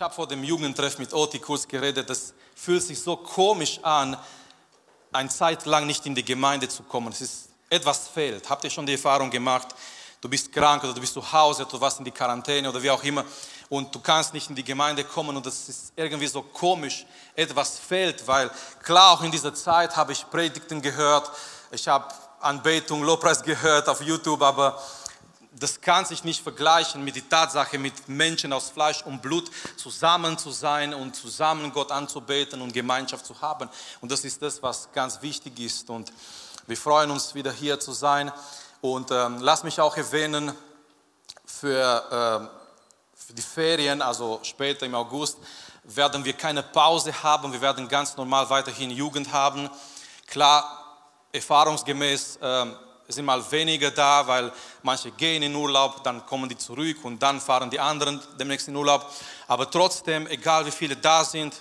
Ich habe vor dem Jugendtreff mit Oti kurz geredet. Das fühlt sich so komisch an, eine Zeit lang nicht in die Gemeinde zu kommen. Es ist, etwas fehlt. Habt ihr schon die Erfahrung gemacht? Du bist krank oder du bist zu Hause, du warst in die Quarantäne oder wie auch immer und du kannst nicht in die Gemeinde kommen und das ist irgendwie so komisch. Etwas fehlt, weil klar, auch in dieser Zeit habe ich Predigten gehört, ich habe Anbetung, Lobpreis gehört auf YouTube, aber das kann sich nicht vergleichen mit der Tatsache, mit Menschen aus Fleisch und Blut zusammen zu sein und zusammen Gott anzubeten und Gemeinschaft zu haben. Und das ist das, was ganz wichtig ist. Und wir freuen uns wieder hier zu sein. Und ähm, lass mich auch erwähnen, für, äh, für die Ferien, also später im August, werden wir keine Pause haben. Wir werden ganz normal weiterhin Jugend haben. Klar, erfahrungsgemäß. Äh, sind mal weniger da, weil manche gehen in Urlaub, dann kommen die zurück und dann fahren die anderen demnächst in Urlaub. Aber trotzdem, egal wie viele da sind,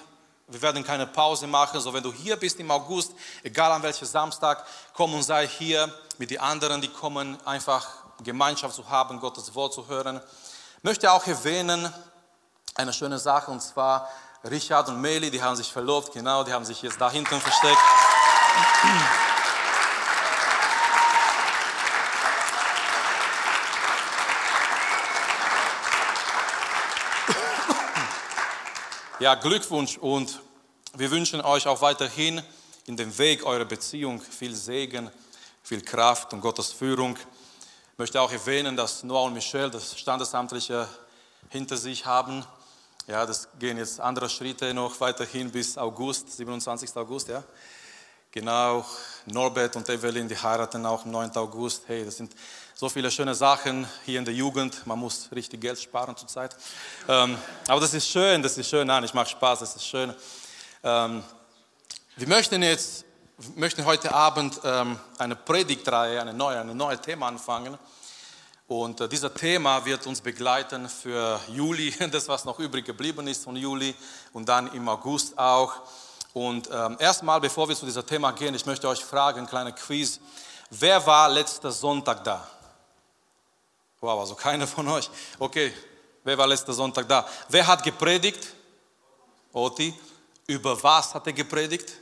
wir werden keine Pause machen. So, wenn du hier bist im August, egal an welchem Samstag, komm und sei hier mit den anderen, die kommen, einfach Gemeinschaft zu haben, Gottes Wort zu hören. Ich möchte auch erwähnen, eine schöne Sache, und zwar Richard und Meli, die haben sich verlobt, genau, die haben sich jetzt da hinten versteckt. Ja, Glückwunsch und wir wünschen euch auch weiterhin in dem Weg eurer Beziehung viel Segen, viel Kraft und Gottes Führung. Ich möchte auch erwähnen, dass Noah und Michelle das Standesamtliche hinter sich haben. Ja, das gehen jetzt andere Schritte noch weiterhin bis August, 27. August, ja. Genau, Norbert und Evelyn, die heiraten auch am 9. August. Hey, das sind so viele schöne Sachen hier in der Jugend. Man muss richtig Geld sparen zurzeit. Ähm, aber das ist schön, das ist schön. Nein, ich mache Spaß, das ist schön. Ähm, wir möchten jetzt, möchten heute Abend ähm, eine Predigtreihe, eine neue, eine neue Thema anfangen. Und äh, dieser Thema wird uns begleiten für Juli, das was noch übrig geblieben ist von Juli und dann im August auch. Und ähm, erstmal, bevor wir zu diesem Thema gehen, ich möchte euch fragen, ein kleiner Quiz. Wer war letzter Sonntag da? Wow, also keiner von euch. Okay, wer war letzter Sonntag da? Wer hat gepredigt? Oti. Über was hat er gepredigt?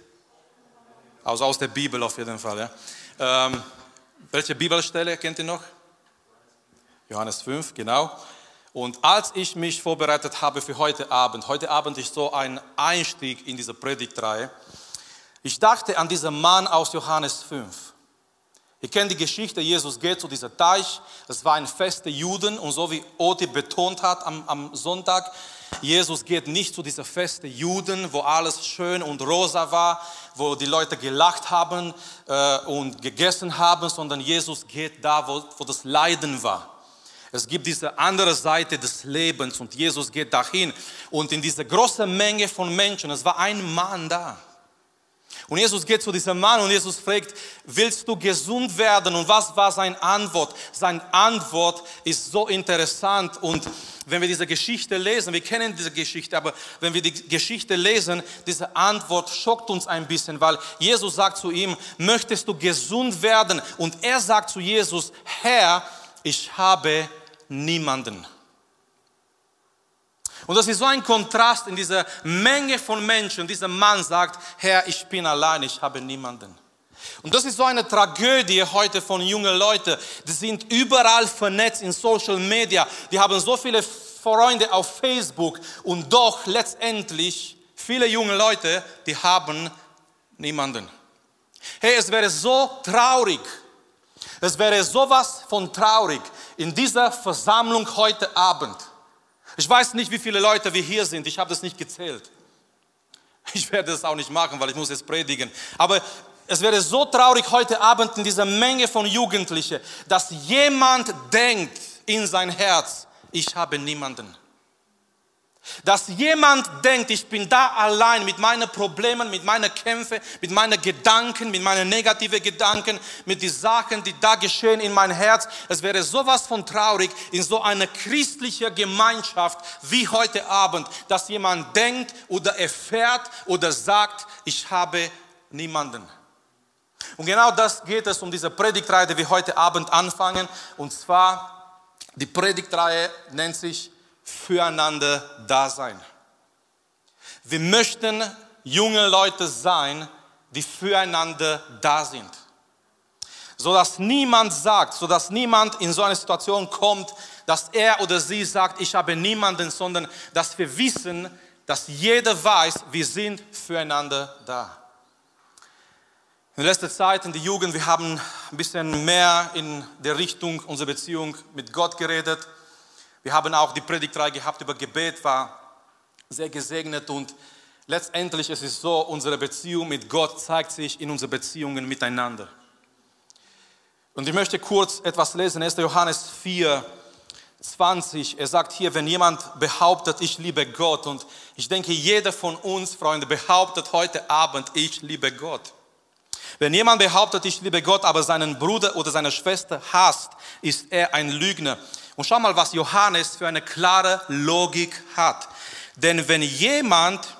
Also aus der Bibel auf jeden Fall. Ja. Ähm, welche Bibelstelle kennt ihr noch? Johannes 5, genau. Und als ich mich vorbereitet habe für heute Abend, heute Abend ist so ein Einstieg in diese Predigtreihe, ich dachte an diesen Mann aus Johannes 5. Ihr kennt die Geschichte, Jesus geht zu diesem Teich, es war ein Fest der Juden und so wie Oti betont hat am, am Sonntag, Jesus geht nicht zu dieser Fest der Juden, wo alles schön und rosa war, wo die Leute gelacht haben äh, und gegessen haben, sondern Jesus geht da, wo, wo das Leiden war. Es gibt diese andere Seite des Lebens und Jesus geht dahin. Und in dieser großen Menge von Menschen, es war ein Mann da. Und Jesus geht zu diesem Mann und Jesus fragt, willst du gesund werden? Und was war seine Antwort? Seine Antwort ist so interessant und wenn wir diese Geschichte lesen, wir kennen diese Geschichte, aber wenn wir die Geschichte lesen, diese Antwort schockt uns ein bisschen, weil Jesus sagt zu ihm, möchtest du gesund werden? Und er sagt zu Jesus, Herr, ich habe niemanden. Und das ist so ein Kontrast in dieser Menge von Menschen. Dieser Mann sagt, Herr, ich bin allein, ich habe niemanden. Und das ist so eine Tragödie heute von jungen Leuten. Die sind überall vernetzt in Social Media. Die haben so viele Freunde auf Facebook und doch letztendlich viele junge Leute, die haben niemanden. Hey, es wäre so traurig. Es wäre sowas von traurig in dieser Versammlung heute Abend ich weiß nicht, wie viele Leute wir hier sind. Ich habe das nicht gezählt. Ich werde das auch nicht machen, weil ich muss jetzt predigen. Aber es wäre so traurig heute Abend in dieser Menge von Jugendlichen, dass jemand denkt in sein Herz, ich habe niemanden. Dass jemand denkt, ich bin da allein mit meinen Problemen, mit meinen Kämpfen, mit meinen Gedanken, mit meinen negativen Gedanken, mit den Sachen, die da geschehen in mein Herz. Es wäre sowas von traurig in so einer christlichen Gemeinschaft wie heute Abend, dass jemand denkt oder erfährt oder sagt, ich habe niemanden. Und genau das geht es um diese Predigtreihe, die wir heute Abend anfangen. Und zwar, die Predigtreihe nennt sich füreinander da sein. Wir möchten junge Leute sein, die füreinander da sind. So dass niemand sagt, so dass niemand in so eine Situation kommt, dass er oder sie sagt, ich habe niemanden, sondern dass wir wissen, dass jeder weiß, wir sind füreinander da. In letzter Zeit in der Jugend, wir haben ein bisschen mehr in der Richtung unserer Beziehung mit Gott geredet. Wir haben auch die Predigtreihe gehabt über Gebet, war sehr gesegnet und letztendlich ist es so, unsere Beziehung mit Gott zeigt sich in unseren Beziehungen miteinander. Und ich möchte kurz etwas lesen, 1. Johannes 4, 20. Er sagt hier, wenn jemand behauptet, ich liebe Gott, und ich denke, jeder von uns, Freunde, behauptet heute Abend, ich liebe Gott. Wenn jemand behauptet, ich liebe Gott, aber seinen Bruder oder seine Schwester hasst, ist er ein Lügner. Und schau mal, was Johannes für eine klare Logik hat. Denn wenn jemand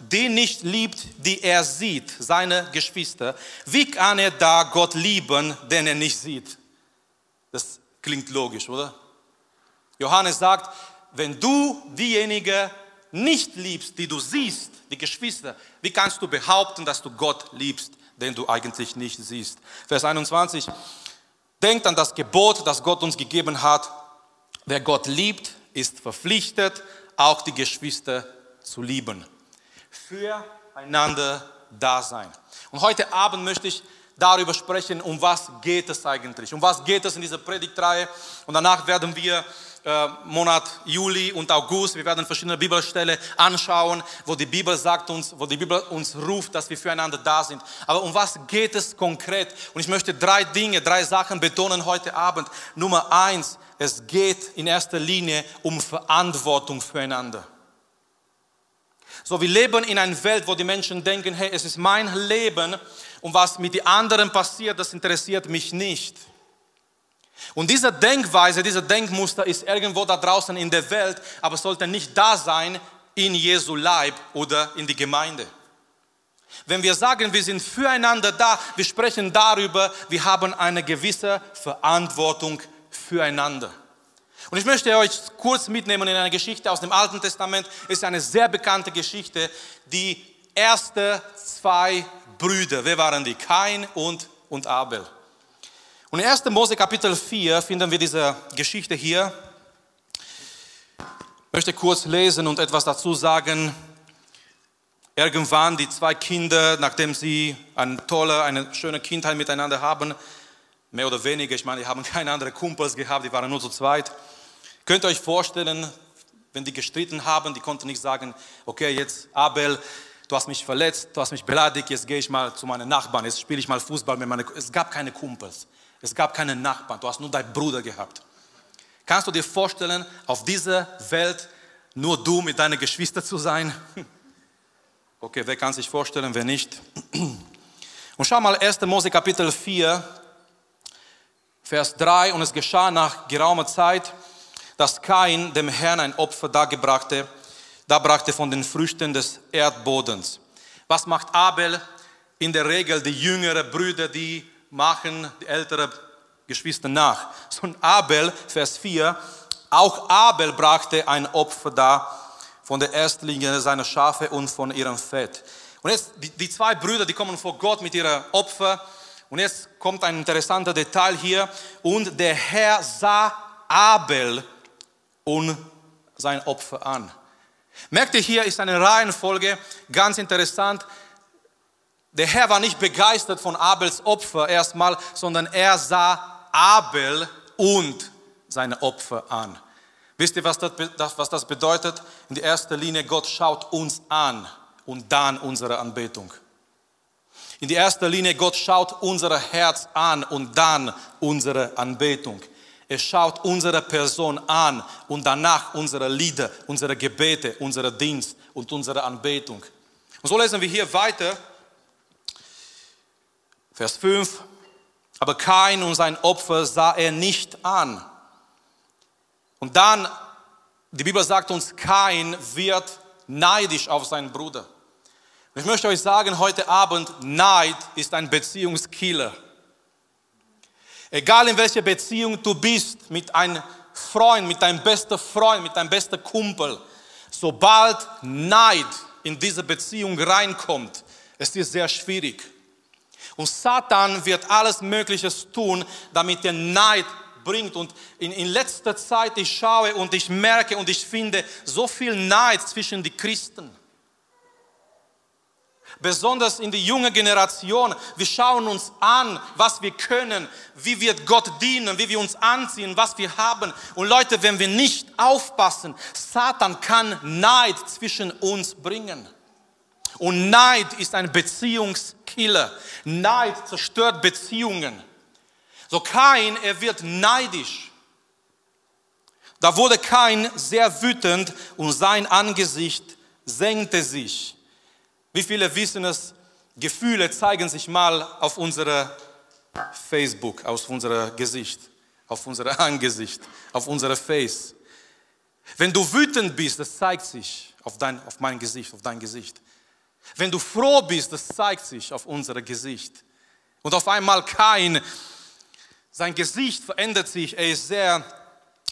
die nicht liebt, die er sieht, seine Geschwister, wie kann er da Gott lieben, den er nicht sieht? Das klingt logisch, oder? Johannes sagt, wenn du diejenige nicht liebst, die du siehst, die Geschwister, wie kannst du behaupten, dass du Gott liebst? Den du eigentlich nicht siehst. Vers 21. Denkt an das Gebot, das Gott uns gegeben hat. Wer Gott liebt, ist verpflichtet, auch die Geschwister zu lieben. Füreinander da sein. Und heute Abend möchte ich darüber sprechen, um was geht es eigentlich? Um was geht es in dieser Predigtreihe? Und danach werden wir äh, Monat Juli und August. Wir werden verschiedene Bibelstellen anschauen, wo die Bibel sagt uns, wo die Bibel uns ruft, dass wir füreinander da sind. Aber um was geht es konkret? Und ich möchte drei Dinge, drei Sachen betonen heute Abend. Nummer eins, es geht in erster Linie um Verantwortung füreinander. So, wir leben in einer Welt, wo die Menschen denken, hey, es ist mein Leben und was mit den anderen passiert, das interessiert mich nicht. Und diese Denkweise, diese Denkmuster ist irgendwo da draußen in der Welt, aber sollte nicht da sein in Jesu Leib oder in die Gemeinde. Wenn wir sagen, wir sind füreinander da, wir sprechen darüber, wir haben eine gewisse Verantwortung füreinander. Und ich möchte euch kurz mitnehmen in eine Geschichte aus dem Alten Testament. Es ist eine sehr bekannte Geschichte. Die ersten zwei Brüder, wer waren die? Kain und, und Abel. Und in 1. Mose Kapitel 4 finden wir diese Geschichte hier. Ich möchte kurz lesen und etwas dazu sagen. Irgendwann die zwei Kinder, nachdem sie eine tolle, eine schöne Kindheit miteinander haben, mehr oder weniger, ich meine, die haben keine anderen Kumpels gehabt, die waren nur zu zweit. Könnt ihr euch vorstellen, wenn die gestritten haben, die konnten nicht sagen, okay, jetzt Abel, du hast mich verletzt, du hast mich beleidigt, jetzt gehe ich mal zu meinen Nachbarn, jetzt spiele ich mal Fußball mit meinen Es gab keine Kumpels. Es gab keinen Nachbarn, du hast nur deinen Bruder gehabt. Kannst du dir vorstellen, auf dieser Welt nur du mit deinen Geschwistern zu sein? Okay, wer kann sich vorstellen, wer nicht? Und schau mal 1. Mose Kapitel 4, Vers 3. Und es geschah nach geraumer Zeit, dass Kain dem Herrn ein Opfer dargebrachte, da brachte von den Früchten des Erdbodens. Was macht Abel? In der Regel die jüngeren Brüder, die machen die älteren Geschwister nach. Und Abel, Vers 4, auch Abel brachte ein Opfer dar von der Erstlinge seiner Schafe und von ihrem Fett. Und jetzt, die, die zwei Brüder, die kommen vor Gott mit ihrem Opfer. Und jetzt kommt ein interessanter Detail hier. Und der Herr sah Abel und sein Opfer an. Merkt ihr, hier ist eine Reihenfolge, ganz interessant. Der Herr war nicht begeistert von Abels Opfer erstmal, sondern er sah Abel und seine Opfer an. Wisst ihr, was das, was das bedeutet? In der ersten Linie, Gott schaut uns an und dann unsere Anbetung. In der ersten Linie, Gott schaut unser Herz an und dann unsere Anbetung. Er schaut unsere Person an und danach unsere Lieder, unsere Gebete, unsere Dienst und unsere Anbetung. Und so lesen wir hier weiter Vers 5. Aber Kain und sein Opfer sah er nicht an. Und dann, die Bibel sagt uns, Kain wird neidisch auf seinen Bruder. Ich möchte euch sagen, heute Abend, Neid ist ein Beziehungskiller. Egal in welcher Beziehung du bist, mit einem Freund, mit deinem besten Freund, mit deinem besten Kumpel, sobald Neid in diese Beziehung reinkommt, es ist sehr schwierig. Und Satan wird alles Mögliche tun, damit der Neid bringt. Und in, in letzter Zeit, ich schaue und ich merke und ich finde so viel Neid zwischen die Christen. Besonders in die junge Generation. Wir schauen uns an, was wir können, wie wir Gott dienen, wie wir uns anziehen, was wir haben. Und Leute, wenn wir nicht aufpassen, Satan kann Neid zwischen uns bringen. Und Neid ist ein Beziehungskiller. Neid zerstört Beziehungen. So Kain, er wird neidisch. Da wurde Kain sehr wütend und sein Angesicht senkte sich. Wie viele wissen es? Gefühle zeigen sich mal auf unserer Facebook, auf unser Gesicht, auf unser Angesicht, auf unser Face. Wenn du wütend bist, das zeigt sich auf, dein, auf mein Gesicht, auf dein Gesicht. Wenn du froh bist, das zeigt sich auf unser Gesicht. Und auf einmal kein, sein Gesicht verändert sich, er ist sehr,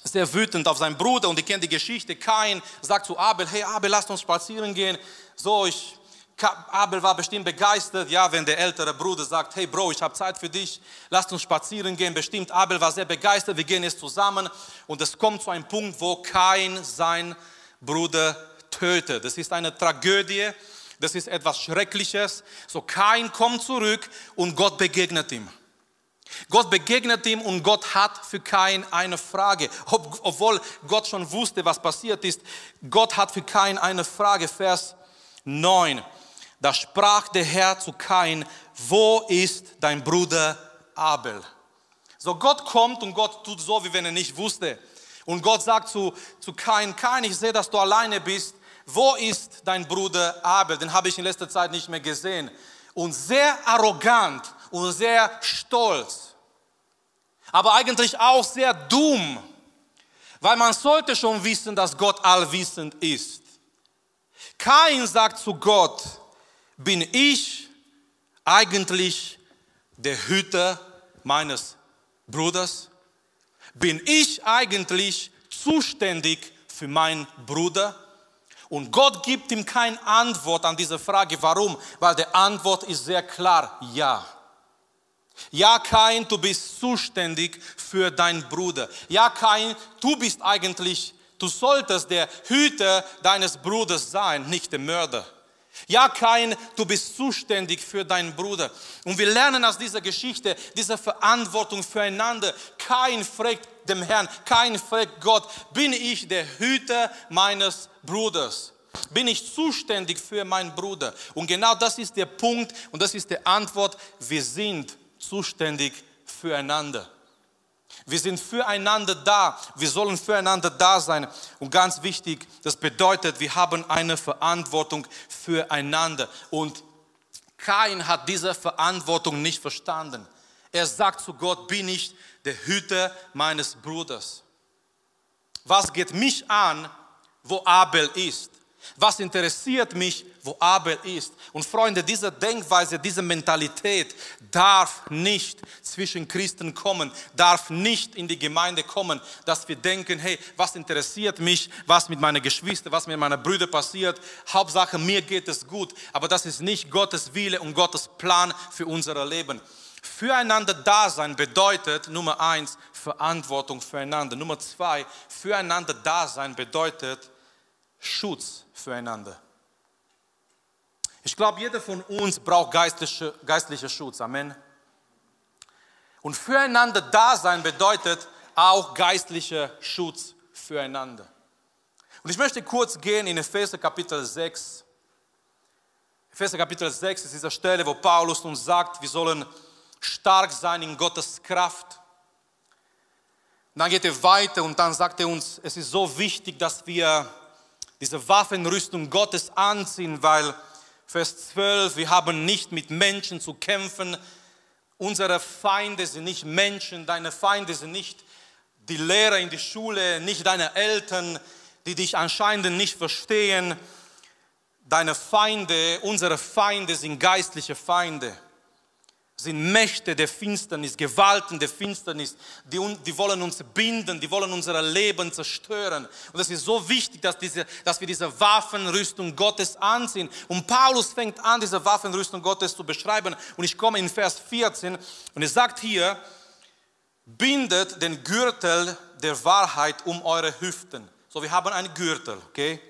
sehr wütend auf seinen Bruder und ihr kennt die Geschichte. Kain sagt zu Abel, hey Abel, lass uns spazieren gehen. So, ich, Abel war bestimmt begeistert, ja, wenn der ältere Bruder sagt, hey Bro, ich habe Zeit für dich, lass uns spazieren gehen. Bestimmt Abel war sehr begeistert, wir gehen jetzt zusammen. Und es kommt zu einem Punkt, wo Kain sein Bruder tötet. Das ist eine Tragödie das ist etwas Schreckliches. So Kain kommt zurück und Gott begegnet ihm. Gott begegnet ihm und Gott hat für Kain eine Frage. Ob, obwohl Gott schon wusste, was passiert ist, Gott hat für Kain eine Frage. Vers 9. Da sprach der Herr zu Kain, wo ist dein Bruder Abel? So Gott kommt und Gott tut so, wie wenn er nicht wusste. Und Gott sagt zu, zu Kain, Kain, ich sehe, dass du alleine bist wo ist dein Bruder Abel? Den habe ich in letzter Zeit nicht mehr gesehen. Und sehr arrogant und sehr stolz, aber eigentlich auch sehr dumm, weil man sollte schon wissen, dass Gott allwissend ist. Kain sagt zu Gott, bin ich eigentlich der Hüter meines Bruders? Bin ich eigentlich zuständig für meinen Bruder? Und Gott gibt ihm keine Antwort an diese Frage. Warum? Weil die Antwort ist sehr klar, ja. Ja, Kain, du bist zuständig für deinen Bruder. Ja, Kain, du bist eigentlich, du solltest der Hüter deines Bruders sein, nicht der Mörder. Ja, Kain, du bist zuständig für deinen Bruder. Und wir lernen aus dieser Geschichte diese Verantwortung füreinander. Kain fragt dem Herrn, Kain fragt Gott, bin ich der Hüter meines Bruders? Bin ich zuständig für meinen Bruder? Und genau das ist der Punkt und das ist die Antwort. Wir sind zuständig füreinander. Wir sind füreinander da. Wir sollen füreinander da sein. Und ganz wichtig, das bedeutet, wir haben eine Verantwortung füreinander. Und Kain hat diese Verantwortung nicht verstanden. Er sagt zu Gott, bin ich der Hüter meines Bruders. Was geht mich an, wo Abel ist? Was interessiert mich, wo Abel ist? Und Freunde, diese Denkweise, diese Mentalität darf nicht zwischen Christen kommen, darf nicht in die Gemeinde kommen, dass wir denken, hey, was interessiert mich, was mit meinen Geschwistern, was mit meinen Brüdern passiert? Hauptsache, mir geht es gut. Aber das ist nicht Gottes Wille und Gottes Plan für unser Leben. Füreinander da sein bedeutet, Nummer eins, Verantwortung füreinander. Nummer zwei, füreinander da sein bedeutet Schutz füreinander. Ich glaube, jeder von uns braucht geistliche, geistlichen Schutz. Amen. Und füreinander da sein bedeutet auch geistlicher Schutz füreinander. Und ich möchte kurz gehen in Epheser Kapitel 6. Epheser Kapitel 6 ist diese Stelle, wo Paulus uns sagt, wir sollen stark sein in Gottes Kraft. Dann geht er weiter und dann sagt er uns, es ist so wichtig, dass wir diese Waffenrüstung Gottes anziehen, weil Vers 12, wir haben nicht mit Menschen zu kämpfen. Unsere Feinde sind nicht Menschen, deine Feinde sind nicht die Lehrer in der Schule, nicht deine Eltern, die dich anscheinend nicht verstehen. Deine Feinde, unsere Feinde sind geistliche Feinde. Sind Mächte der Finsternis, Gewalten der Finsternis, die, die wollen uns binden, die wollen unser Leben zerstören. Und es ist so wichtig, dass, diese, dass wir diese Waffenrüstung Gottes anziehen. Und Paulus fängt an, diese Waffenrüstung Gottes zu beschreiben. Und ich komme in Vers 14 und er sagt hier, bindet den Gürtel der Wahrheit um eure Hüften. So, wir haben einen Gürtel, okay?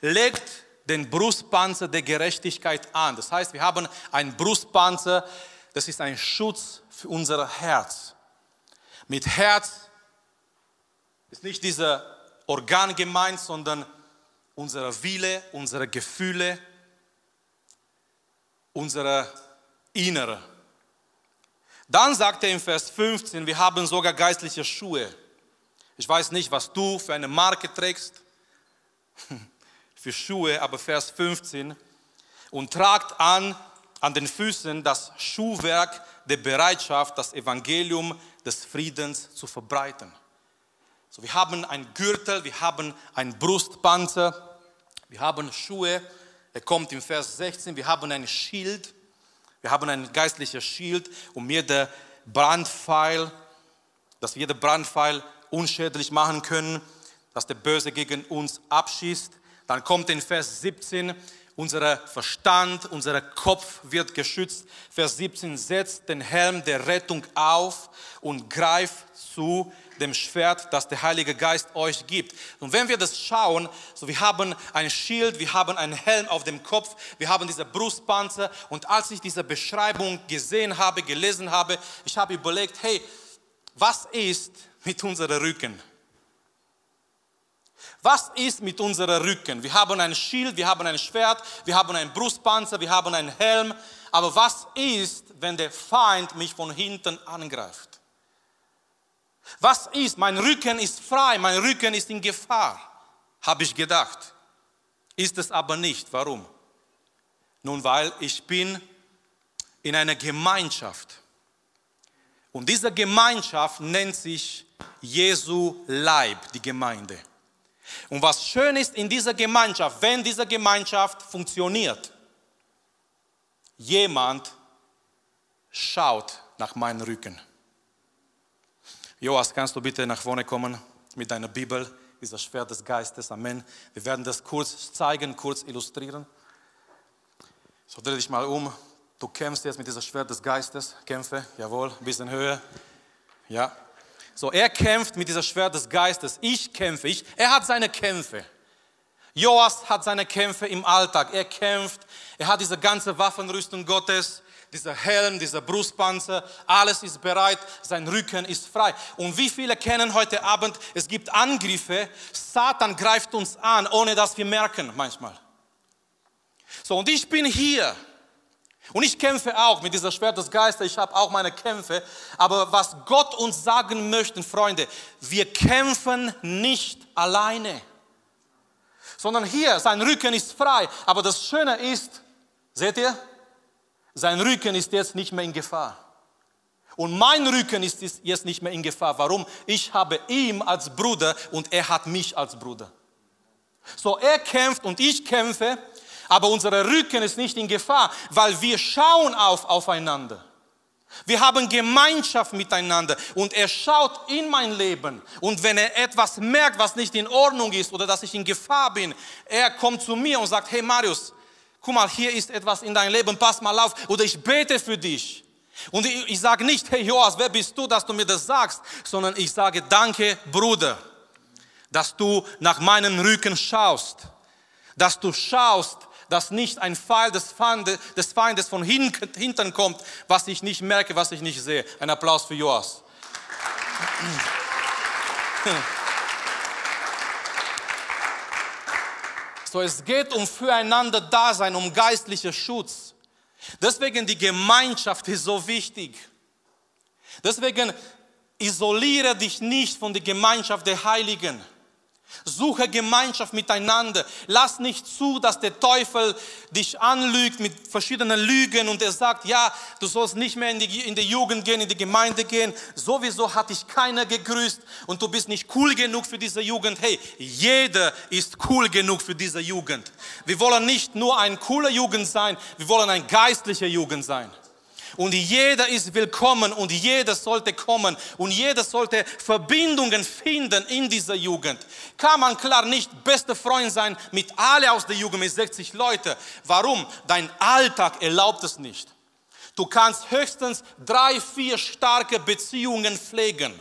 Legt den Brustpanzer der Gerechtigkeit an. Das heißt, wir haben einen Brustpanzer, das ist ein Schutz für unser Herz. Mit Herz ist nicht dieser Organ gemeint, sondern unsere Wille, unsere Gefühle, unsere Innere. Dann sagt er im Vers 15, wir haben sogar geistliche Schuhe. Ich weiß nicht, was du für eine Marke trägst, für Schuhe, aber Vers 15, und tragt an an den Füßen das Schuhwerk der Bereitschaft, das Evangelium des Friedens zu verbreiten. So, wir haben ein Gürtel, wir haben ein Brustpanzer, wir haben Schuhe. Er kommt im Vers 16, wir haben ein Schild, wir haben ein geistliches Schild, um jeder Brandpfeil, dass wir jeder Brandpfeil unschädlich machen können, dass der Böse gegen uns abschießt. Dann kommt in Vers 17, unser Verstand, unser Kopf wird geschützt. Vers 17, setzt den Helm der Rettung auf und greift zu dem Schwert, das der Heilige Geist euch gibt. Und wenn wir das schauen, so wir haben ein Schild, wir haben einen Helm auf dem Kopf, wir haben diese Brustpanzer und als ich diese Beschreibung gesehen habe, gelesen habe, ich habe überlegt, hey, was ist mit unserem Rücken? Was ist mit unserem Rücken? Wir haben ein Schild, wir haben ein Schwert, wir haben einen Brustpanzer, wir haben einen Helm. Aber was ist, wenn der Feind mich von hinten angreift? Was ist? Mein Rücken ist frei, mein Rücken ist in Gefahr, habe ich gedacht. Ist es aber nicht. Warum? Nun, weil ich bin in einer Gemeinschaft. Und diese Gemeinschaft nennt sich Jesu Leib, die Gemeinde. Und was schön ist in dieser Gemeinschaft, wenn diese Gemeinschaft funktioniert, jemand schaut nach meinem Rücken. Joas, kannst du bitte nach vorne kommen mit deiner Bibel, dieser Schwert des Geistes. Amen. Wir werden das kurz zeigen, kurz illustrieren. So dreh dich mal um. Du kämpfst jetzt mit dieser Schwert des Geistes. Kämpfe, jawohl, ein bisschen höher. Ja, so, er kämpft mit dieser Schwert des Geistes. Ich kämpfe. Ich, er hat seine Kämpfe. Joas hat seine Kämpfe im Alltag. Er kämpft. Er hat diese ganze Waffenrüstung Gottes, dieser Helm, dieser Brustpanzer. Alles ist bereit. Sein Rücken ist frei. Und wie viele kennen heute Abend, es gibt Angriffe. Satan greift uns an, ohne dass wir merken manchmal. So, und ich bin hier. Und ich kämpfe auch mit dieser Schwert des Geistes, ich habe auch meine Kämpfe. Aber was Gott uns sagen möchte, Freunde, wir kämpfen nicht alleine. Sondern hier, sein Rücken ist frei. Aber das Schöne ist, seht ihr, sein Rücken ist jetzt nicht mehr in Gefahr. Und mein Rücken ist jetzt nicht mehr in Gefahr. Warum? Ich habe ihn als Bruder und er hat mich als Bruder. So, er kämpft und ich kämpfe aber unser Rücken ist nicht in Gefahr, weil wir schauen auf aufeinander. Wir haben Gemeinschaft miteinander und er schaut in mein Leben und wenn er etwas merkt, was nicht in Ordnung ist oder dass ich in Gefahr bin, er kommt zu mir und sagt, hey Marius, guck mal, hier ist etwas in deinem Leben, pass mal auf oder ich bete für dich. Und ich, ich sage nicht, hey Joas, wer bist du, dass du mir das sagst, sondern ich sage, danke Bruder, dass du nach meinem Rücken schaust, dass du schaust, dass nicht ein Pfeil des Feindes, des Feindes von hinten kommt, was ich nicht merke, was ich nicht sehe. Ein Applaus für Joas. So, es geht um füreinander Dasein, um geistlicher Schutz. Deswegen die Gemeinschaft ist so wichtig. Deswegen isoliere dich nicht von der Gemeinschaft der Heiligen. Suche Gemeinschaft miteinander. Lass nicht zu, dass der Teufel dich anlügt mit verschiedenen Lügen und er sagt, ja, du sollst nicht mehr in die, in die Jugend gehen, in die Gemeinde gehen. Sowieso hat dich keiner gegrüßt und du bist nicht cool genug für diese Jugend. Hey, jeder ist cool genug für diese Jugend. Wir wollen nicht nur eine coole Jugend sein, wir wollen eine geistliche Jugend sein. Und jeder ist willkommen und jeder sollte kommen und jeder sollte Verbindungen finden in dieser Jugend. Kann man klar nicht beste Freund sein mit alle aus der Jugend, mit 60 Leute. Warum? Dein Alltag erlaubt es nicht. Du kannst höchstens drei, vier starke Beziehungen pflegen.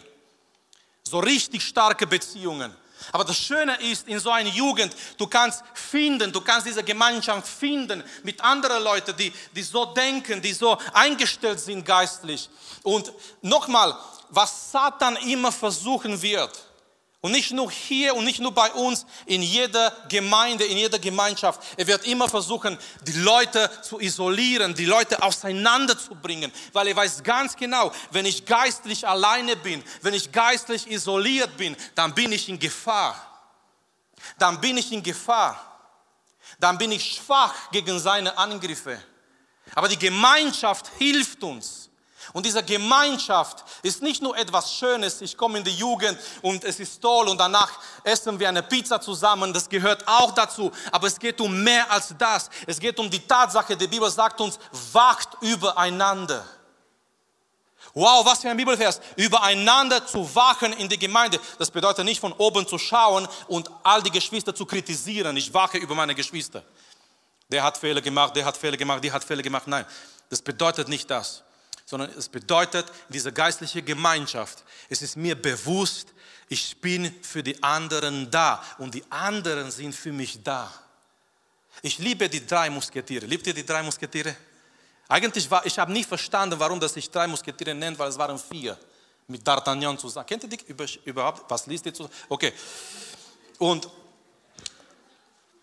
So richtig starke Beziehungen. Aber das Schöne ist, in so einer Jugend, du kannst finden, du kannst diese Gemeinschaft finden mit anderen Leuten, die, die so denken, die so eingestellt sind geistlich. Und nochmal, was Satan immer versuchen wird, und nicht nur hier und nicht nur bei uns, in jeder Gemeinde, in jeder Gemeinschaft. Er wird immer versuchen, die Leute zu isolieren, die Leute auseinanderzubringen, weil er weiß ganz genau, wenn ich geistlich alleine bin, wenn ich geistlich isoliert bin, dann bin ich in Gefahr. Dann bin ich in Gefahr. Dann bin ich schwach gegen seine Angriffe. Aber die Gemeinschaft hilft uns. Und diese Gemeinschaft ist nicht nur etwas Schönes, ich komme in die Jugend und es ist toll und danach essen wir eine Pizza zusammen, das gehört auch dazu. Aber es geht um mehr als das. Es geht um die Tatsache, die Bibel sagt uns, wacht übereinander. Wow, was für ein Bibelvers. Übereinander zu wachen in die Gemeinde. Das bedeutet nicht von oben zu schauen und all die Geschwister zu kritisieren. Ich wache über meine Geschwister. Der hat Fehler gemacht, der hat Fehler gemacht, die hat Fehler gemacht. Nein, das bedeutet nicht das sondern es bedeutet, diese geistliche Gemeinschaft, es ist mir bewusst, ich bin für die anderen da und die anderen sind für mich da. Ich liebe die drei Musketiere. Liebt ihr die drei Musketiere? Eigentlich war, ich habe nie verstanden, warum das sich drei Musketiere nennt, weil es waren vier mit D'Artagnan zusammen. Kennt ihr die überhaupt? Was liest ihr zusammen? Okay. Und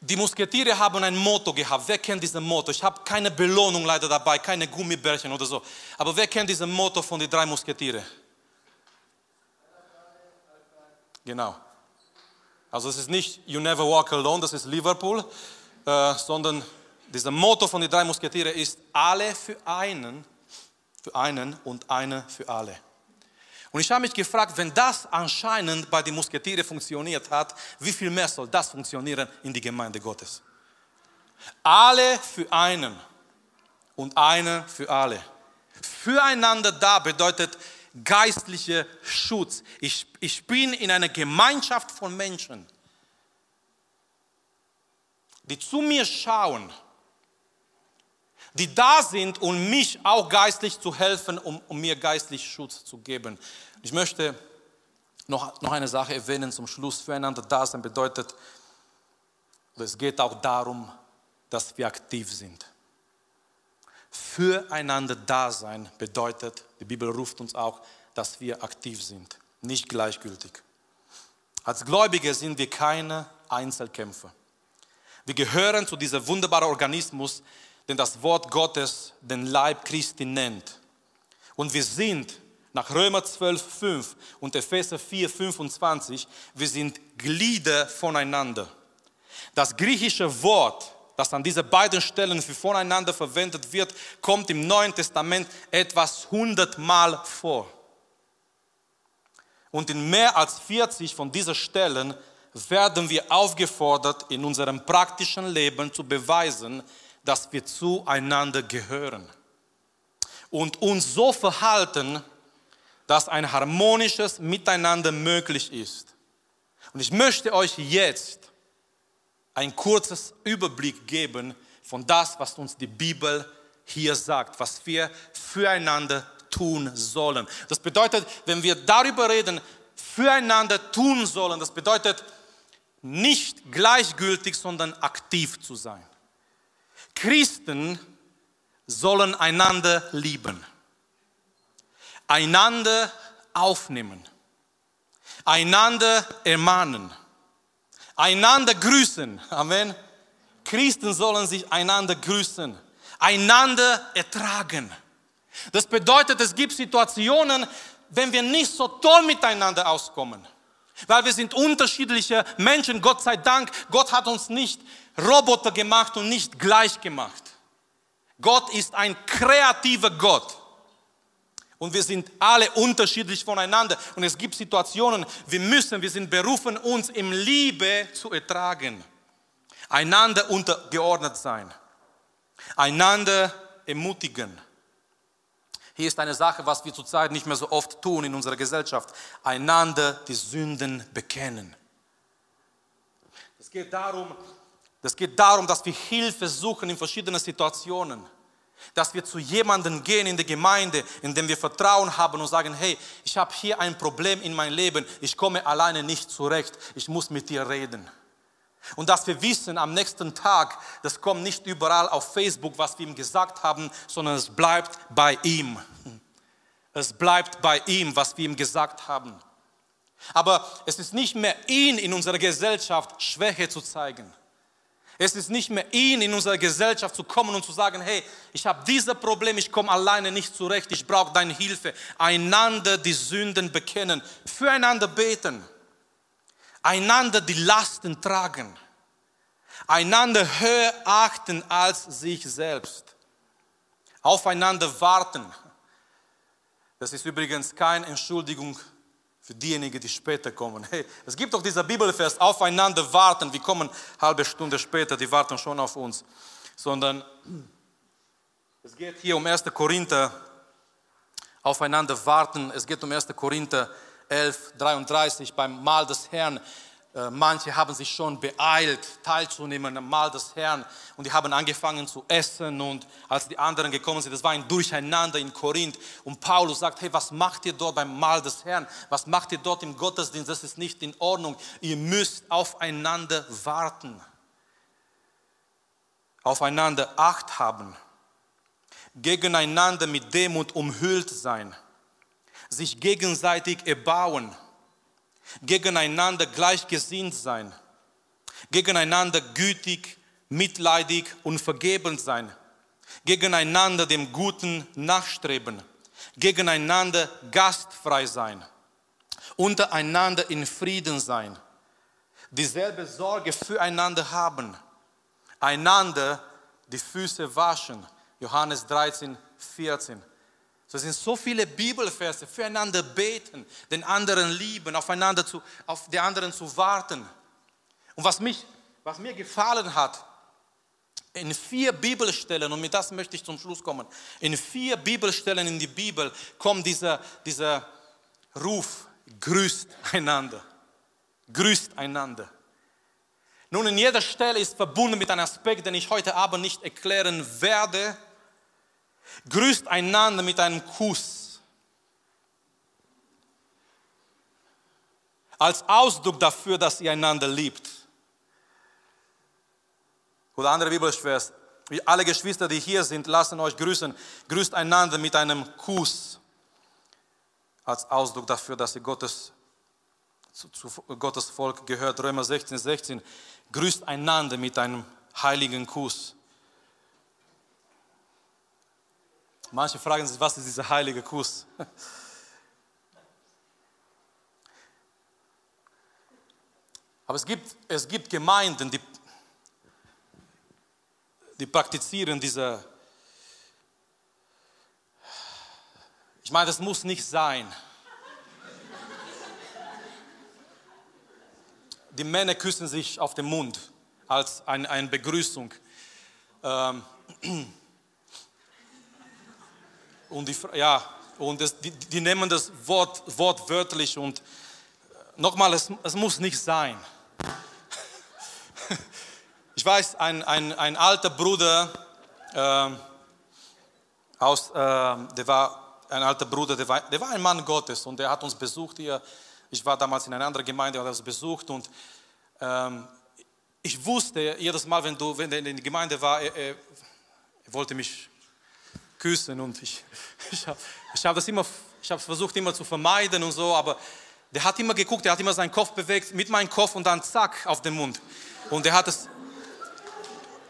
die Musketiere haben ein Motto gehabt. Wer kennt dieses Motto? Ich habe keine Belohnung leider dabei, keine Gummibärchen oder so. Aber wer kennt dieses Motto von den drei Musketiere? Genau. Also es ist nicht You never walk alone, das ist Liverpool, äh, sondern dieses Motto von den drei Musketiere ist alle für einen, für einen und eine für alle. Und ich habe mich gefragt, wenn das anscheinend bei den Musketieren funktioniert hat, wie viel mehr soll das funktionieren in die Gemeinde Gottes? Alle für einen und eine für alle. Füreinander da bedeutet geistlicher Schutz. Ich, ich bin in einer Gemeinschaft von Menschen, die zu mir schauen die da sind, um mich auch geistlich zu helfen, um, um mir geistlich Schutz zu geben. Ich möchte noch, noch eine Sache erwähnen zum Schluss. Füreinander da sein bedeutet, es geht auch darum, dass wir aktiv sind. Füreinander da sein bedeutet, die Bibel ruft uns auch, dass wir aktiv sind, nicht gleichgültig. Als Gläubige sind wir keine Einzelkämpfer. Wir gehören zu diesem wunderbaren Organismus, den das Wort Gottes den Leib Christi nennt. Und wir sind nach Römer 12, 5 und Epheser 4, 25, wir sind Glieder voneinander. Das griechische Wort, das an diesen beiden Stellen für voneinander verwendet wird, kommt im Neuen Testament etwas hundertmal vor. Und in mehr als 40 von diesen Stellen werden wir aufgefordert, in unserem praktischen Leben zu beweisen, dass wir zueinander gehören und uns so verhalten, dass ein harmonisches Miteinander möglich ist. Und ich möchte euch jetzt ein kurzes Überblick geben von das, was uns die Bibel hier sagt, was wir füreinander tun sollen. Das bedeutet, wenn wir darüber reden, füreinander tun sollen, das bedeutet nicht gleichgültig, sondern aktiv zu sein. Christen sollen einander lieben, einander aufnehmen, einander ermahnen, einander grüßen. Amen. Christen sollen sich einander grüßen, einander ertragen. Das bedeutet, es gibt Situationen, wenn wir nicht so toll miteinander auskommen. Weil wir sind unterschiedliche Menschen, Gott sei Dank. Gott hat uns nicht Roboter gemacht und nicht gleich gemacht. Gott ist ein kreativer Gott. Und wir sind alle unterschiedlich voneinander. Und es gibt Situationen, wir müssen, wir sind berufen, uns im Liebe zu ertragen. Einander untergeordnet sein. Einander ermutigen. Hier ist eine Sache, was wir zurzeit nicht mehr so oft tun in unserer Gesellschaft. Einander die Sünden bekennen. Es geht darum, das geht darum, dass wir Hilfe suchen in verschiedenen Situationen. Dass wir zu jemandem gehen in der Gemeinde, in dem wir Vertrauen haben und sagen, hey, ich habe hier ein Problem in meinem Leben, ich komme alleine nicht zurecht, ich muss mit dir reden. Und dass wir wissen, am nächsten Tag, das kommt nicht überall auf Facebook, was wir ihm gesagt haben, sondern es bleibt bei ihm. Es bleibt bei ihm, was wir ihm gesagt haben. Aber es ist nicht mehr ihn in unserer Gesellschaft Schwäche zu zeigen. Es ist nicht mehr ihn in unserer Gesellschaft zu kommen und zu sagen, hey, ich habe dieses Problem, ich komme alleine nicht zurecht, ich brauche deine Hilfe. Einander die Sünden bekennen, füreinander beten einander die Lasten tragen, einander höher achten als sich selbst, aufeinander warten. Das ist übrigens keine Entschuldigung für diejenigen, die später kommen. Hey, es gibt doch dieser Bibelvers, aufeinander warten. Wir kommen halbe Stunde später, die warten schon auf uns. Sondern es geht hier um 1. Korinther, aufeinander warten. Es geht um 1. Korinther 11, 33 beim Mahl des Herrn. Äh, manche haben sich schon beeilt, teilzunehmen am Mahl des Herrn. Und die haben angefangen zu essen. Und als die anderen gekommen sind, das war ein Durcheinander in Korinth. Und Paulus sagt, hey, was macht ihr dort beim Mahl des Herrn? Was macht ihr dort im Gottesdienst? Das ist nicht in Ordnung. Ihr müsst aufeinander warten, aufeinander Acht haben, gegeneinander mit Demut umhüllt sein. Sich gegenseitig erbauen, gegeneinander gleichgesinnt sein, gegeneinander gütig, mitleidig und vergebend sein, gegeneinander dem Guten nachstreben, gegeneinander gastfrei sein, untereinander in Frieden sein, dieselbe Sorge füreinander haben, einander die Füße waschen. Johannes 13, 14. So sind so viele Bibelverse, füreinander beten, den anderen lieben, aufeinander zu, auf die anderen zu warten. Und was, mich, was mir gefallen hat, in vier Bibelstellen, und mit das möchte ich zum Schluss kommen, in vier Bibelstellen in die Bibel kommt dieser, dieser Ruf, grüßt einander, grüßt einander. Nun, in jeder Stelle ist verbunden mit einem Aspekt, den ich heute Abend nicht erklären werde, Grüßt einander mit einem Kuss. Als Ausdruck dafür, dass ihr einander liebt. Oder andere Bibelvers. Alle Geschwister, die hier sind, lassen euch grüßen. Grüßt einander mit einem Kuss. Als Ausdruck dafür, dass ihr Gottes, zu, zu Gottes Volk gehört. Römer 16, 16. Grüßt einander mit einem heiligen Kuss. Manche fragen sich, was ist dieser heilige Kuss? Aber es gibt, es gibt Gemeinden, die, die praktizieren diese. Ich meine, das muss nicht sein. Die Männer küssen sich auf den Mund als eine, eine Begrüßung. Ähm, und die, ja, und das, die, die, nehmen das Wort wortwörtlich und äh, nochmal, es, es muss nicht sein. Ich weiß, ein, ein, ein alter Bruder, äh, aus, äh, der war ein alter Bruder, der war, der war ein Mann Gottes und der hat uns besucht hier. Ich war damals in einer anderen Gemeinde, hat uns besucht und ähm, ich wusste jedes Mal, wenn, du, wenn er in der Gemeinde war, er, er, er wollte mich küssen und ich, ich habe ich hab das immer, ich habe versucht immer zu vermeiden und so, aber der hat immer geguckt, der hat immer seinen Kopf bewegt mit meinem Kopf und dann zack auf den Mund. Und er hat es,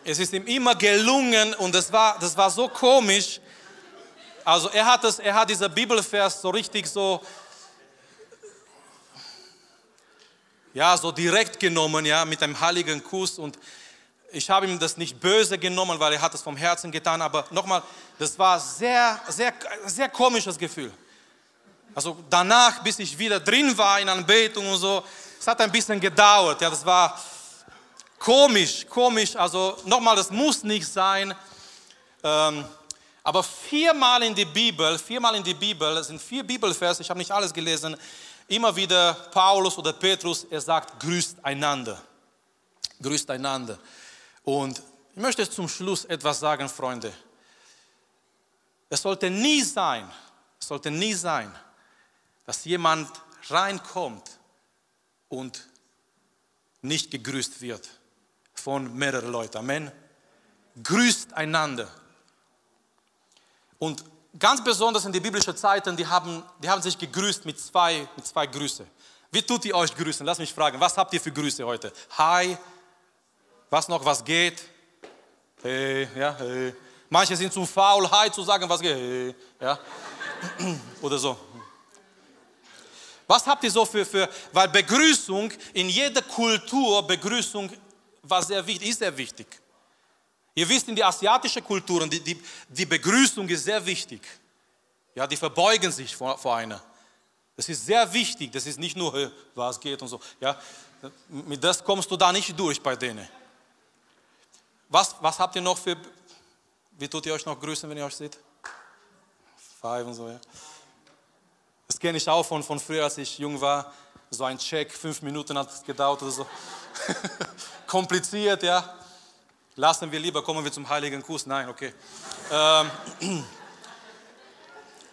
es ist ihm immer gelungen und das war, das war so komisch. Also er hat das, er hat dieser Bibelvers so richtig so, ja, so direkt genommen, ja, mit einem heiligen Kuss und ich habe ihm das nicht böse genommen, weil er hat es vom Herzen getan, aber nochmal, das war sehr, sehr, sehr komisches Gefühl. Also danach, bis ich wieder drin war in Anbetung und so, es hat ein bisschen gedauert. Ja, das war komisch, komisch. Also nochmal, das muss nicht sein. Ähm, Aber viermal in die Bibel, viermal in die Bibel, es sind vier Bibelverse, ich habe nicht alles gelesen, immer wieder Paulus oder Petrus, er sagt, grüßt einander. Grüßt einander. Und ich möchte zum Schluss etwas sagen, Freunde. Es sollte nie sein, es sollte nie sein, dass jemand reinkommt und nicht gegrüßt wird von mehreren Leuten. Amen. Grüßt einander. Und ganz besonders in den biblischen Zeiten, die haben, die haben sich gegrüßt mit zwei, mit zwei Grüßen. Wie tut ihr euch grüßen? Lass mich fragen, was habt ihr für Grüße heute? Hi, was noch, was geht? Hey, ja, hey. Manche sind zu faul, Hi zu sagen, was geht, hey, ja. Oder so. Was habt ihr so für, für, weil Begrüßung in jeder Kultur, Begrüßung war sehr wichtig, ist sehr wichtig. Ihr wisst, in die asiatische Kulturen, die, die, die Begrüßung ist sehr wichtig. Ja, die verbeugen sich vor, vor einer. Das ist sehr wichtig. Das ist nicht nur, was geht und so. Ja, mit das kommst du da nicht durch bei denen. Was, was habt ihr noch für, wie tut ihr euch noch grüßen, wenn ihr euch seht? Five und so, ja. Das kenne ich auch von, von früher, als ich jung war. So ein Check, fünf Minuten hat es gedauert oder so. Kompliziert, ja. Lassen wir lieber, kommen wir zum heiligen Kuss. Nein, okay. Ähm,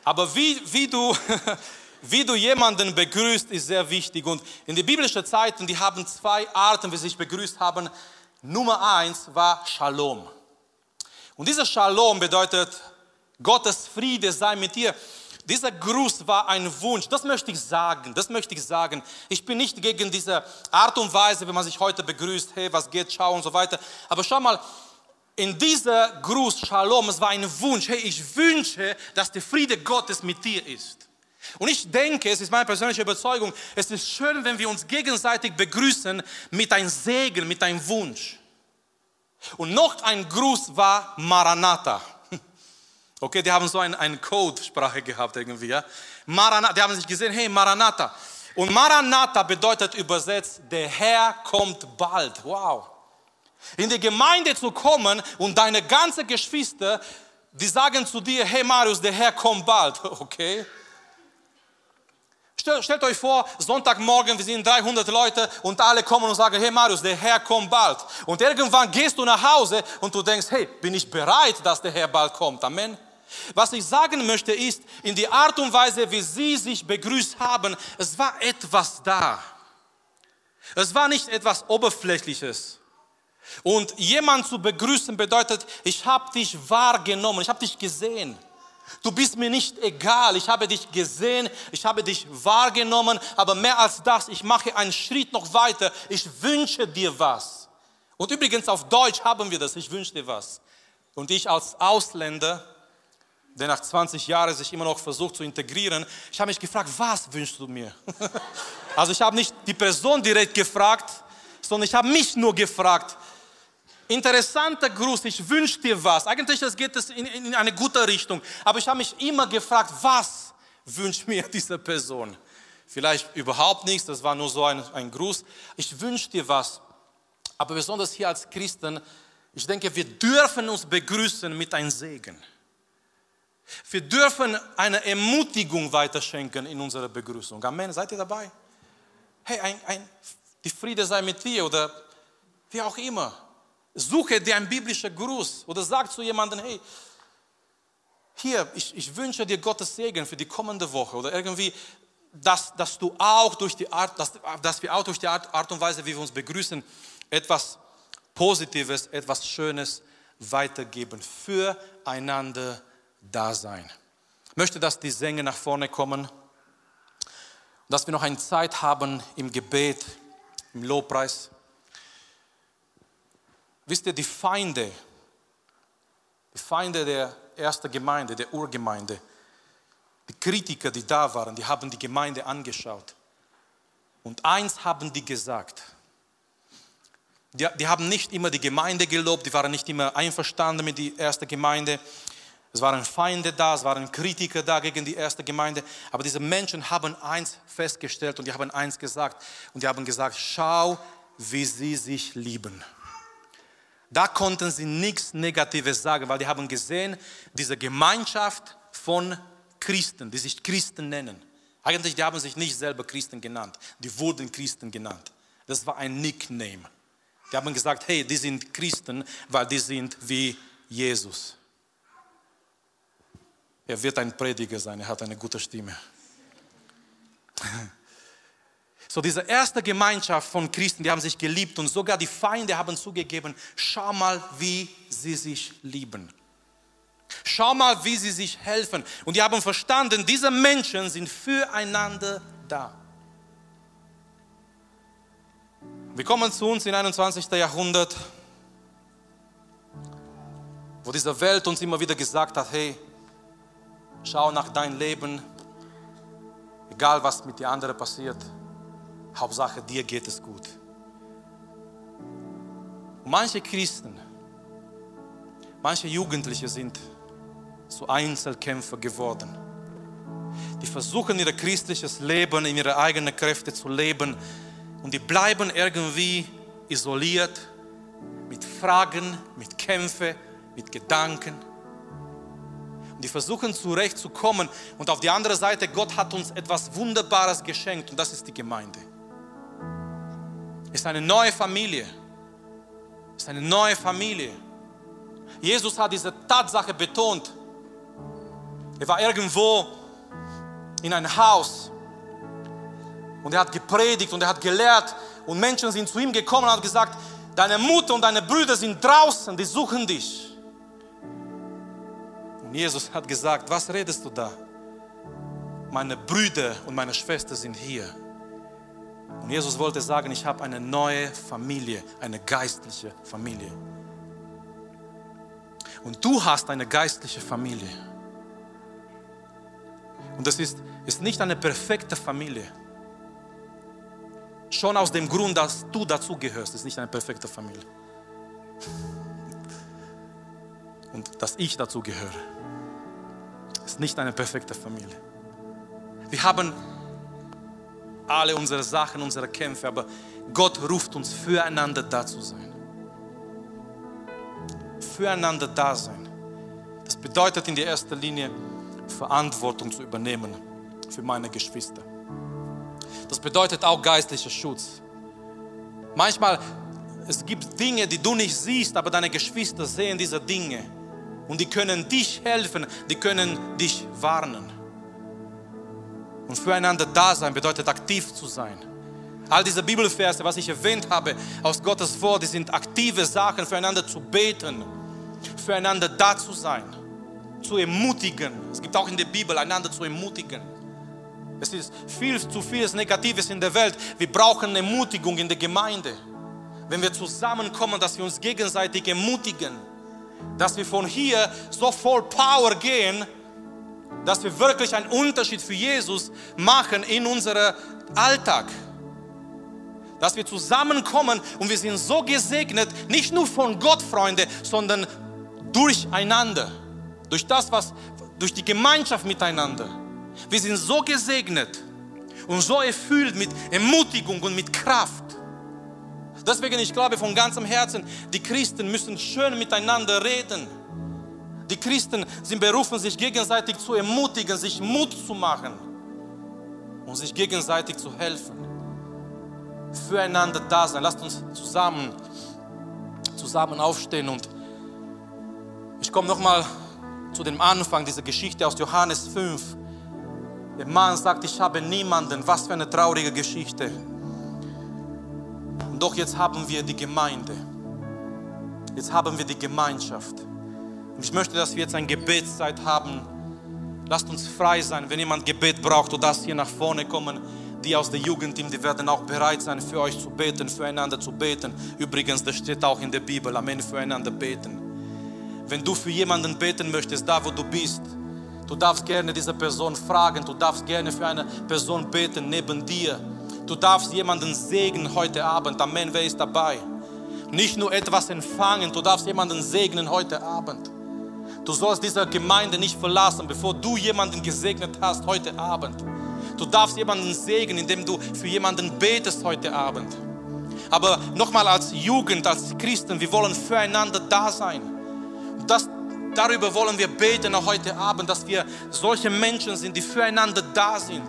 aber wie, wie, du, wie du jemanden begrüßt, ist sehr wichtig. Und in den biblischen Zeiten, die haben zwei Arten, wie sie sich begrüßt haben. Nummer eins war Shalom. Und dieser Shalom bedeutet, Gottes Friede sei mit dir. Dieser Gruß war ein Wunsch, das möchte ich sagen, das möchte ich sagen. Ich bin nicht gegen diese Art und Weise, wie man sich heute begrüßt, hey, was geht, schau und so weiter. Aber schau mal, in dieser Gruß, Shalom, es war ein Wunsch, hey, ich wünsche, dass der Friede Gottes mit dir ist. Und ich denke, es ist meine persönliche Überzeugung, es ist schön, wenn wir uns gegenseitig begrüßen mit einem Segen, mit einem Wunsch. Und noch ein Gruß war Maranatha. Okay, die haben so eine ein Codesprache gehabt irgendwie. Ja? Maranatha, die haben sich gesehen, hey, Maranatha. Und Maranatha bedeutet übersetzt, der Herr kommt bald. Wow. In die Gemeinde zu kommen und deine ganzen Geschwister, die sagen zu dir, hey Marius, der Herr kommt bald. Okay. Stellt euch vor, Sonntagmorgen, wir sind 300 Leute und alle kommen und sagen, hey Marius, der Herr kommt bald. Und irgendwann gehst du nach Hause und du denkst, hey, bin ich bereit, dass der Herr bald kommt. Amen. Was ich sagen möchte ist, in die Art und Weise, wie sie sich begrüßt haben, es war etwas da. Es war nicht etwas Oberflächliches. Und jemand zu begrüßen bedeutet, ich habe dich wahrgenommen, ich habe dich gesehen. Du bist mir nicht egal, ich habe dich gesehen, ich habe dich wahrgenommen, aber mehr als das, ich mache einen Schritt noch weiter, ich wünsche dir was. Und übrigens auf Deutsch haben wir das, ich wünsche dir was. Und ich als Ausländer, der nach 20 Jahren sich immer noch versucht zu integrieren, ich habe mich gefragt, was wünschst du mir? also ich habe nicht die Person direkt gefragt, sondern ich habe mich nur gefragt. Interessanter Gruß, ich wünsche dir was. Eigentlich das geht es in, in eine gute Richtung, aber ich habe mich immer gefragt, was wünscht mir diese Person? Vielleicht überhaupt nichts, das war nur so ein, ein Gruß. Ich wünsche dir was. Aber besonders hier als Christen, ich denke, wir dürfen uns begrüßen mit einem Segen. Wir dürfen eine Ermutigung weiterschenken in unserer Begrüßung. Amen. Seid ihr dabei? Hey, ein, ein, die Friede sei mit dir oder wie auch immer. Suche dir einen biblischen Gruß oder sag zu jemandem, hey, hier, ich, ich wünsche dir Gottes Segen für die kommende Woche oder irgendwie, dass, dass du auch durch die Art, dass, dass wir auch durch die Art, Art und Weise, wie wir uns begrüßen, etwas Positives, etwas Schönes weitergeben, füreinander Dasein. Ich möchte, dass die Sänger nach vorne kommen, dass wir noch eine Zeit haben im Gebet, im Lobpreis. Wisst ihr, die Feinde, die Feinde der ersten Gemeinde, der Urgemeinde, die Kritiker, die da waren, die haben die Gemeinde angeschaut. Und eins haben die gesagt. Die, die haben nicht immer die Gemeinde gelobt, die waren nicht immer einverstanden mit der ersten Gemeinde. Es waren Feinde da, es waren Kritiker da gegen die erste Gemeinde. Aber diese Menschen haben eins festgestellt und die haben eins gesagt. Und die haben gesagt, schau, wie sie sich lieben. Da konnten sie nichts Negatives sagen, weil die haben gesehen, diese Gemeinschaft von Christen, die sich Christen nennen. Eigentlich, die haben sich nicht selber Christen genannt, die wurden Christen genannt. Das war ein Nickname. Die haben gesagt, hey, die sind Christen, weil die sind wie Jesus. Er wird ein Prediger sein, er hat eine gute Stimme. So diese erste Gemeinschaft von Christen, die haben sich geliebt und sogar die Feinde haben zugegeben, schau mal, wie sie sich lieben. Schau mal, wie sie sich helfen. Und die haben verstanden, diese Menschen sind füreinander da. Wir kommen zu uns im 21. Jahrhundert, wo diese Welt uns immer wieder gesagt hat, hey, schau nach deinem Leben, egal was mit den anderen passiert, Hauptsache dir geht es gut. Manche Christen, manche Jugendliche sind zu Einzelkämpfer geworden. Die versuchen ihr christliches Leben in ihre eigenen Kräfte zu leben und die bleiben irgendwie isoliert mit Fragen, mit Kämpfen, mit Gedanken. Und die versuchen zurechtzukommen und auf die andere Seite, Gott hat uns etwas Wunderbares geschenkt und das ist die Gemeinde. Ist eine neue Familie. Ist eine neue Familie. Jesus hat diese Tatsache betont. Er war irgendwo in ein Haus und er hat gepredigt und er hat gelehrt und Menschen sind zu ihm gekommen und haben gesagt, deine Mutter und deine Brüder sind draußen, die suchen dich. Und Jesus hat gesagt, was redest du da? Meine Brüder und meine Schwester sind hier. Und Jesus wollte sagen, ich habe eine neue Familie, eine geistliche Familie. Und du hast eine geistliche Familie. Und das ist, ist nicht eine perfekte Familie. Schon aus dem Grund, dass du dazugehörst, ist nicht eine perfekte Familie. Und dass ich dazugehöre, ist nicht eine perfekte Familie. Wir haben alle unsere Sachen, unsere Kämpfe, aber Gott ruft uns füreinander da zu sein. Füreinander da sein. Das bedeutet in der ersten Linie Verantwortung zu übernehmen für meine Geschwister. Das bedeutet auch geistlicher Schutz. Manchmal es gibt Dinge, die du nicht siehst, aber deine Geschwister sehen diese Dinge und die können dich helfen, die können dich warnen. Und füreinander da sein bedeutet aktiv zu sein. All diese Bibelverse, was ich erwähnt habe aus Gottes Wort, die sind aktive Sachen, füreinander zu beten, füreinander da zu sein, zu ermutigen. Es gibt auch in der Bibel einander zu ermutigen. Es ist viel zu vieles Negatives in der Welt. Wir brauchen Ermutigung in der Gemeinde. Wenn wir zusammenkommen, dass wir uns gegenseitig ermutigen, dass wir von hier so voll Power gehen, dass wir wirklich einen Unterschied für Jesus machen in unserem Alltag. Dass wir zusammenkommen und wir sind so gesegnet, nicht nur von Gott, Freunde, sondern durcheinander. Durch das, was, durch die Gemeinschaft miteinander. Wir sind so gesegnet und so erfüllt mit Ermutigung und mit Kraft. Deswegen, ich glaube von ganzem Herzen, die Christen müssen schön miteinander reden die Christen sind berufen, sich gegenseitig zu ermutigen, sich Mut zu machen und sich gegenseitig zu helfen. Füreinander da sein. Lasst uns zusammen, zusammen aufstehen und ich komme nochmal zu dem Anfang dieser Geschichte aus Johannes 5. Der Mann sagt, ich habe niemanden. Was für eine traurige Geschichte. Und doch jetzt haben wir die Gemeinde. Jetzt haben wir die Gemeinschaft. Und ich möchte, dass wir jetzt eine Gebetszeit haben. Lasst uns frei sein. Wenn jemand Gebet braucht, du darfst hier nach vorne kommen. Die aus der Jugendteam, die werden auch bereit sein, für euch zu beten, füreinander zu beten. Übrigens, das steht auch in der Bibel, Amen, füreinander beten. Wenn du für jemanden beten möchtest, da wo du bist, du darfst gerne diese Person fragen, du darfst gerne für eine Person beten neben dir. Du darfst jemanden segnen heute Abend. Amen, wer ist dabei? Nicht nur etwas empfangen, du darfst jemanden segnen heute Abend. Du sollst diese Gemeinde nicht verlassen, bevor du jemanden gesegnet hast heute Abend. Du darfst jemanden segnen, indem du für jemanden betest heute Abend. Aber nochmal als Jugend, als Christen, wir wollen füreinander da sein. Und das, darüber wollen wir beten auch heute Abend, dass wir solche Menschen sind, die füreinander da sind.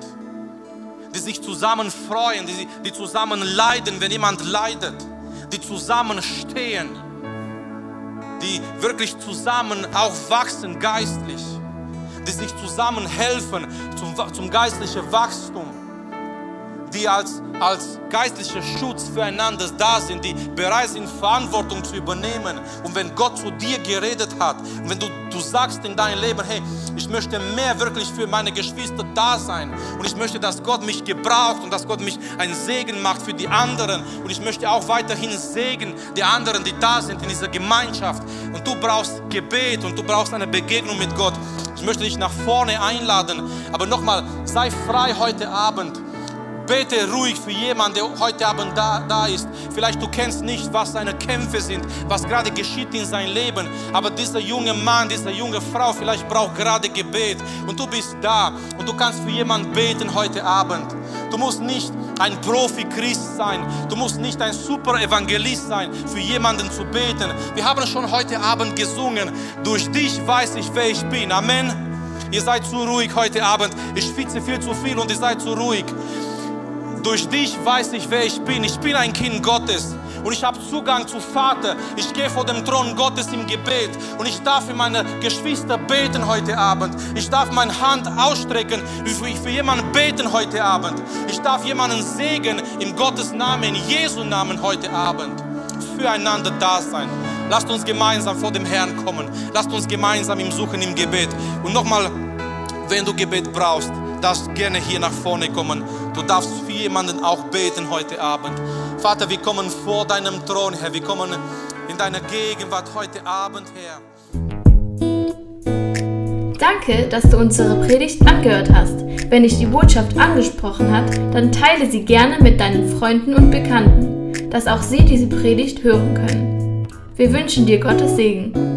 Die sich zusammen freuen, die, die zusammen leiden, wenn jemand leidet. Die zusammenstehen. Die wirklich zusammen auch wachsen geistlich. Die sich zusammen helfen zum, zum geistlichen Wachstum die als, als geistlicher Schutz füreinander da sind, die bereit sind, Verantwortung zu übernehmen. Und wenn Gott zu dir geredet hat und wenn du, du sagst in deinem Leben, hey, ich möchte mehr wirklich für meine Geschwister da sein und ich möchte, dass Gott mich gebraucht und dass Gott mich ein Segen macht für die anderen und ich möchte auch weiterhin Segen die anderen, die da sind in dieser Gemeinschaft. Und du brauchst Gebet und du brauchst eine Begegnung mit Gott. Ich möchte dich nach vorne einladen, aber nochmal, sei frei heute Abend Bete ruhig für jemanden, der heute Abend da, da ist. Vielleicht du kennst nicht, was seine Kämpfe sind, was gerade geschieht in seinem Leben. Aber dieser junge Mann, diese junge Frau vielleicht braucht gerade Gebet. Und du bist da und du kannst für jemanden beten heute Abend. Du musst nicht ein Profi-Christ sein. Du musst nicht ein super Evangelist sein, für jemanden zu beten. Wir haben schon heute Abend gesungen. Durch dich weiß ich, wer ich bin. Amen. Ihr seid zu ruhig heute Abend. Ich schwitze viel zu viel und ihr seid zu ruhig. Durch dich weiß ich, wer ich bin. Ich bin ein Kind Gottes und ich habe Zugang zu Vater. Ich gehe vor dem Thron Gottes im Gebet und ich darf für meine Geschwister beten heute Abend. Ich darf meine Hand ausstrecken, für, für jemanden beten heute Abend. Ich darf jemanden segnen im Gottes Namen, in Jesu Namen heute Abend. Füreinander da sein. Lasst uns gemeinsam vor dem Herrn kommen. Lasst uns gemeinsam ihm suchen im Gebet. Und nochmal, wenn du Gebet brauchst, darfst gerne hier nach vorne kommen. Du darfst für jemanden auch beten heute Abend. Vater, wir kommen vor deinem Thron, Herr. Wir kommen in deiner Gegenwart heute Abend, Herr. Danke, dass du unsere Predigt angehört hast. Wenn dich die Botschaft angesprochen hat, dann teile sie gerne mit deinen Freunden und Bekannten, dass auch sie diese Predigt hören können. Wir wünschen dir Gottes Segen.